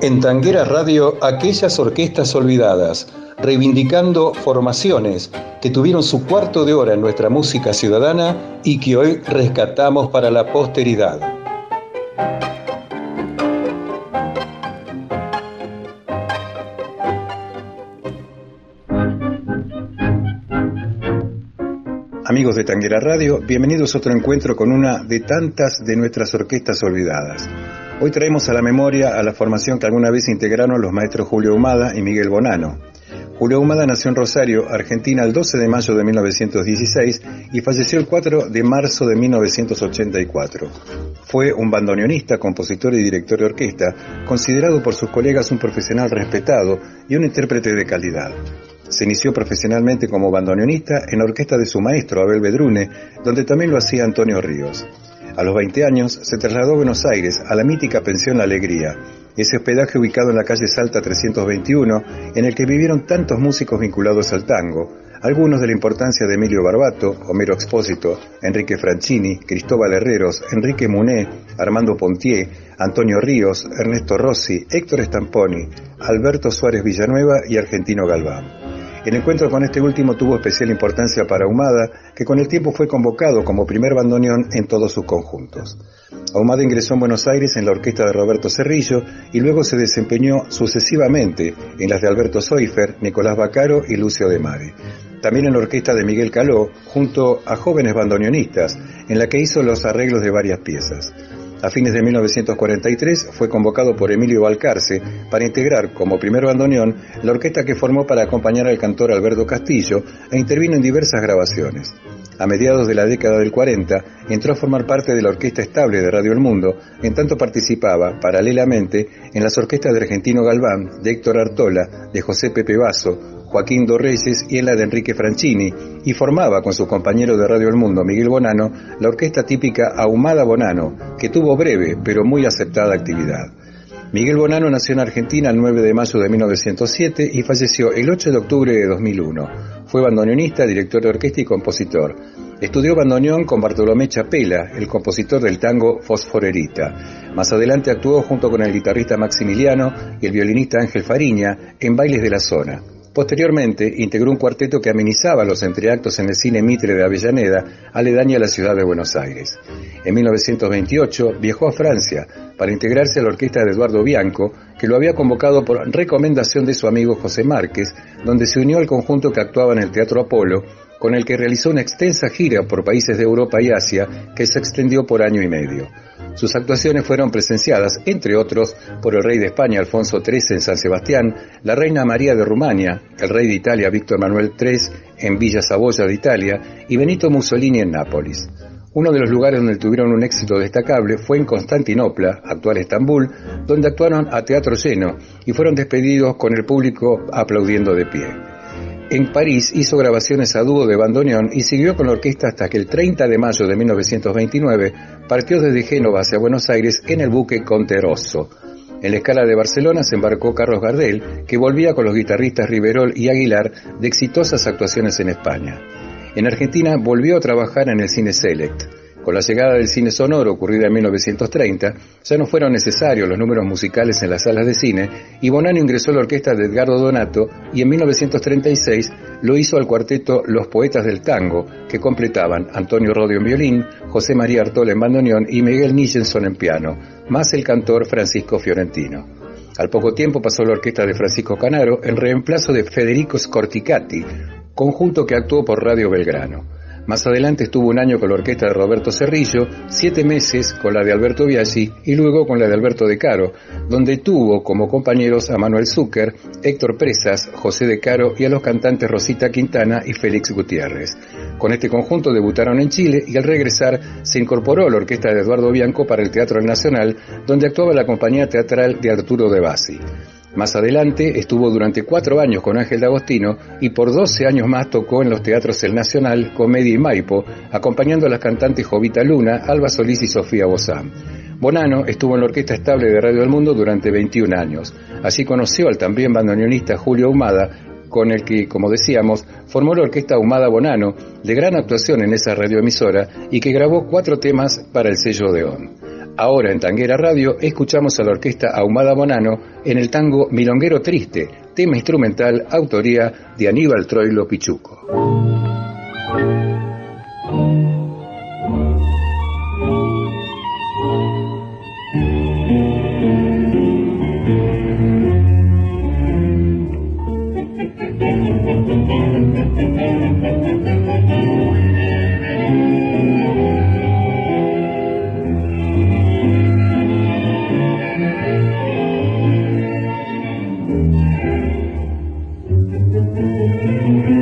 En Tanguera Radio, aquellas orquestas olvidadas, reivindicando formaciones que tuvieron su cuarto de hora en nuestra música ciudadana y que hoy rescatamos para la posteridad. Amigos de Tanguera Radio, bienvenidos a otro encuentro con una de tantas de nuestras orquestas olvidadas. Hoy traemos a la memoria a la formación que alguna vez integraron los maestros Julio Humada y Miguel Bonano. Julio Humada nació en Rosario, Argentina, el 12 de mayo de 1916 y falleció el 4 de marzo de 1984. Fue un bandoneonista, compositor y director de orquesta, considerado por sus colegas un profesional respetado y un intérprete de calidad. Se inició profesionalmente como bandoneonista en la orquesta de su maestro Abel Bedrune, donde también lo hacía Antonio Ríos. A los 20 años se trasladó a Buenos Aires a la mítica pensión La Alegría, ese hospedaje ubicado en la calle Salta 321, en el que vivieron tantos músicos vinculados al tango, algunos de la importancia de Emilio Barbato, Homero Expósito, Enrique Franchini, Cristóbal Herreros, Enrique Muné, Armando Pontier, Antonio Ríos, Ernesto Rossi, Héctor Stamponi, Alberto Suárez Villanueva y Argentino Galván. El encuentro con este último tuvo especial importancia para Ahumada, que con el tiempo fue convocado como primer bandoneón en todos sus conjuntos. Ahumada ingresó en Buenos Aires en la orquesta de Roberto Cerrillo y luego se desempeñó sucesivamente en las de Alberto Soifer, Nicolás Bacaro y Lucio de Mare. También en la orquesta de Miguel Caló, junto a jóvenes bandoneonistas, en la que hizo los arreglos de varias piezas. A fines de 1943 fue convocado por Emilio Balcarce para integrar como primer bandoneón la orquesta que formó para acompañar al cantor Alberto Castillo e intervino en diversas grabaciones. A mediados de la década del 40 entró a formar parte de la orquesta estable de Radio El Mundo, en tanto participaba, paralelamente, en las orquestas de Argentino Galván, de Héctor Artola, de José Pepe Basso, Joaquín Dorreyes y en la de Enrique Franchini, y formaba con su compañero de Radio El Mundo, Miguel Bonano, la orquesta típica Ahumada Bonano, que tuvo breve pero muy aceptada actividad. Miguel Bonano nació en Argentina el 9 de mayo de 1907 y falleció el 8 de octubre de 2001. Fue bandoneonista, director de orquesta y compositor. Estudió bandoneón con Bartolomé Chapela, el compositor del tango Fosforerita. Más adelante actuó junto con el guitarrista Maximiliano y el violinista Ángel Fariña en bailes de la zona. Posteriormente, integró un cuarteto que amenizaba los entreactos en el cine Mitre de Avellaneda, aledaña a la ciudad de Buenos Aires. En 1928 viajó a Francia para integrarse a la orquesta de Eduardo Bianco, que lo había convocado por recomendación de su amigo José Márquez, donde se unió al conjunto que actuaba en el Teatro Apolo, con el que realizó una extensa gira por países de Europa y Asia que se extendió por año y medio. Sus actuaciones fueron presenciadas, entre otros, por el rey de España Alfonso XIII en San Sebastián, la reina María de Rumania, el rey de Italia Víctor Manuel III en Villa Saboya de Italia y Benito Mussolini en Nápoles. Uno de los lugares donde tuvieron un éxito destacable fue en Constantinopla, actual Estambul, donde actuaron a teatro lleno y fueron despedidos con el público aplaudiendo de pie. En París hizo grabaciones a dúo de bandoneón y siguió con la orquesta hasta que el 30 de mayo de 1929 partió desde Génova hacia Buenos Aires en el buque Conteroso. En la escala de Barcelona se embarcó Carlos Gardel, que volvía con los guitarristas Riverol y Aguilar de exitosas actuaciones en España. En Argentina volvió a trabajar en el cine Select. Con la llegada del cine sonoro ocurrida en 1930, ya no fueron necesarios los números musicales en las salas de cine y Bonano ingresó a la orquesta de Edgardo Donato y en 1936 lo hizo al cuarteto Los Poetas del Tango, que completaban Antonio Rodio en violín, José María Artola en bandoneón y Miguel Nichenson en piano, más el cantor Francisco Fiorentino. Al poco tiempo pasó la orquesta de Francisco Canaro en reemplazo de Federico Scorticati, conjunto que actuó por Radio Belgrano. Más adelante estuvo un año con la orquesta de Roberto Cerrillo, siete meses con la de Alberto Biaggi y luego con la de Alberto De Caro, donde tuvo como compañeros a Manuel Zucker, Héctor Presas, José De Caro y a los cantantes Rosita Quintana y Félix Gutiérrez. Con este conjunto debutaron en Chile y al regresar se incorporó a la orquesta de Eduardo Bianco para el Teatro Nacional, donde actuaba la compañía teatral de Arturo de Bassi. Más adelante estuvo durante cuatro años con Ángel D'Agostino y por doce años más tocó en los teatros El Nacional, Comedia y Maipo, acompañando a las cantantes Jovita Luna, Alba Solís y Sofía Bozán. Bonano estuvo en la orquesta estable de Radio del Mundo durante 21 años. Así conoció al también bandoneonista Julio Humada, con el que, como decíamos, formó la orquesta Humada Bonano, de gran actuación en esa radioemisora y que grabó cuatro temas para el sello de. Ahora en Tanguera Radio escuchamos a la orquesta Ahumada Bonano en el tango Milonguero Triste, tema instrumental, autoría de Aníbal Troilo Pichuco. Música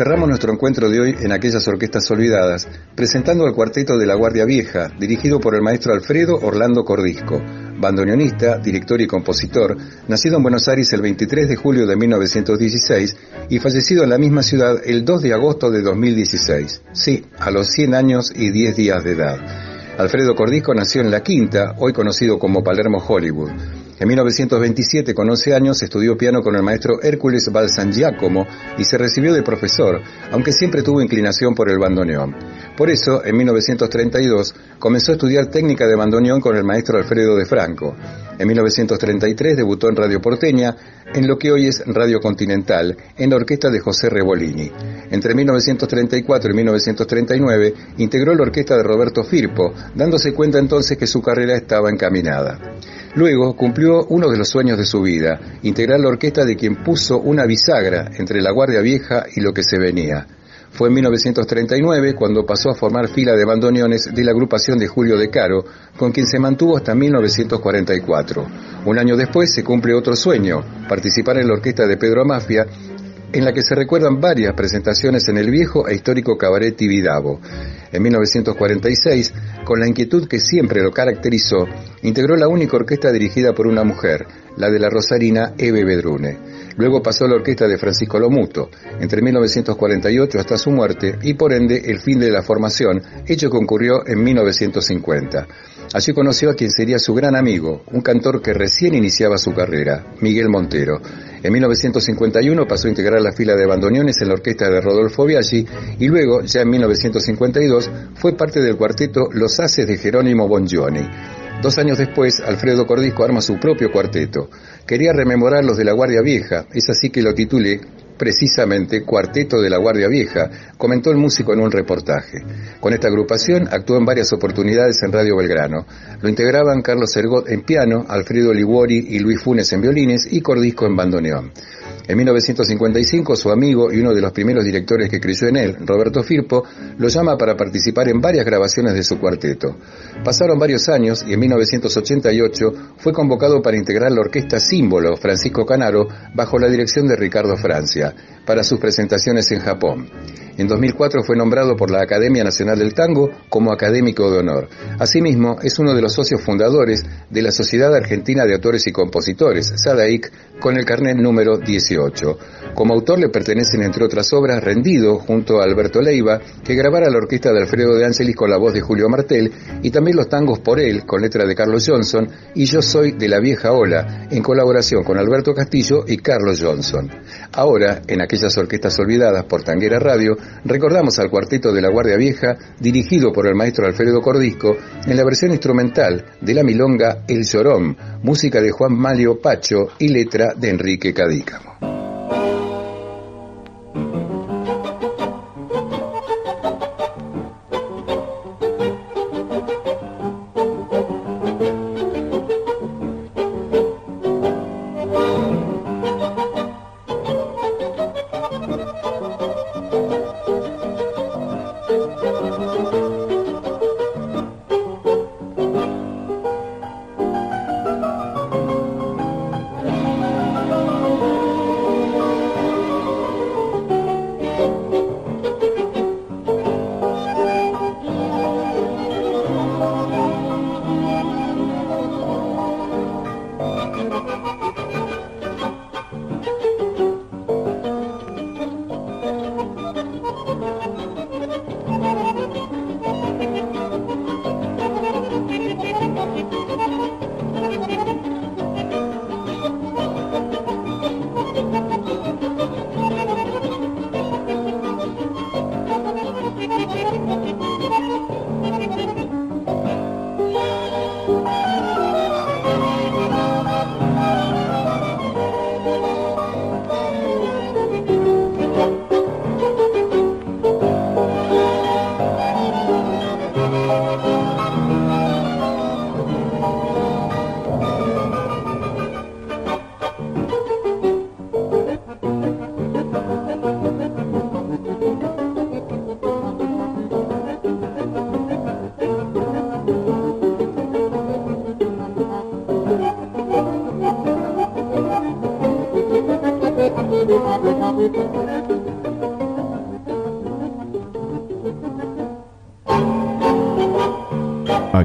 Cerramos nuestro encuentro de hoy en aquellas orquestas olvidadas, presentando al cuarteto de la Guardia Vieja, dirigido por el maestro Alfredo Orlando Cordisco, bandoneonista, director y compositor, nacido en Buenos Aires el 23 de julio de 1916 y fallecido en la misma ciudad el 2 de agosto de 2016. Sí, a los 100 años y 10 días de edad. Alfredo Cordisco nació en La Quinta, hoy conocido como Palermo Hollywood. En 1927, con 11 años, estudió piano con el maestro Hércules Balsangiacomo y se recibió de profesor, aunque siempre tuvo inclinación por el bandoneón. Por eso, en 1932, comenzó a estudiar técnica de bandoneón con el maestro Alfredo de Franco. En 1933 debutó en Radio Porteña, en lo que hoy es Radio Continental, en la orquesta de José Rebolini. Entre 1934 y 1939 integró la orquesta de Roberto Firpo, dándose cuenta entonces que su carrera estaba encaminada. Luego cumplió uno de los sueños de su vida, integrar la orquesta de quien puso una bisagra entre la Guardia Vieja y lo que se venía. Fue en 1939 cuando pasó a formar fila de bandoneones de la agrupación de Julio de Caro, con quien se mantuvo hasta 1944. Un año después se cumple otro sueño, participar en la orquesta de Pedro Mafia, en la que se recuerdan varias presentaciones en el viejo e histórico cabaret Tibidabo. En 1946, con la inquietud que siempre lo caracterizó, integró la única orquesta dirigida por una mujer, la de la rosarina Eve Bedrune. Luego pasó a la orquesta de Francisco Lomuto, entre 1948 hasta su muerte y por ende el fin de la formación, hecho que ocurrió en 1950. Allí conoció a quien sería su gran amigo, un cantor que recién iniciaba su carrera, Miguel Montero. En 1951 pasó a integrar la fila de bandoneones en la orquesta de Rodolfo Biaggi y luego, ya en 1952, fue parte del cuarteto Los Haces de Jerónimo Bongioni. Dos años después, Alfredo Cordisco arma su propio cuarteto. Quería rememorar los de la Guardia Vieja, es así que lo titulé precisamente Cuarteto de la Guardia Vieja, comentó el músico en un reportaje. Con esta agrupación actuó en varias oportunidades en Radio Belgrano. Lo integraban Carlos Ergot en piano, Alfredo Liguori y Luis Funes en violines y Cordisco en bandoneón. En 1955, su amigo y uno de los primeros directores que creyó en él, Roberto Firpo, lo llama para participar en varias grabaciones de su cuarteto. Pasaron varios años y en 1988 fue convocado para integrar la orquesta Símbolo Francisco Canaro bajo la dirección de Ricardo Francia para sus presentaciones en Japón. En 2004 fue nombrado por la Academia Nacional del Tango como académico de honor. Asimismo, es uno de los socios fundadores de la Sociedad Argentina de Autores y Compositores, SADAIC, con el carnet número 18. Como autor le pertenecen, entre otras obras, Rendido, junto a Alberto Leiva, que grabara la orquesta de Alfredo de Angelis con la voz de Julio Martel, y también los tangos Por él, con letra de Carlos Johnson, y Yo soy de la vieja ola, en colaboración con Alberto Castillo y Carlos Johnson. Ahora, en aquellas orquestas olvidadas por Tanguera Radio, recordamos al cuarteto de la Guardia Vieja, dirigido por el maestro Alfredo Cordisco, en la versión instrumental de la milonga El Llorón, música de Juan Malio Pacho y letra de Enrique Cadícamo.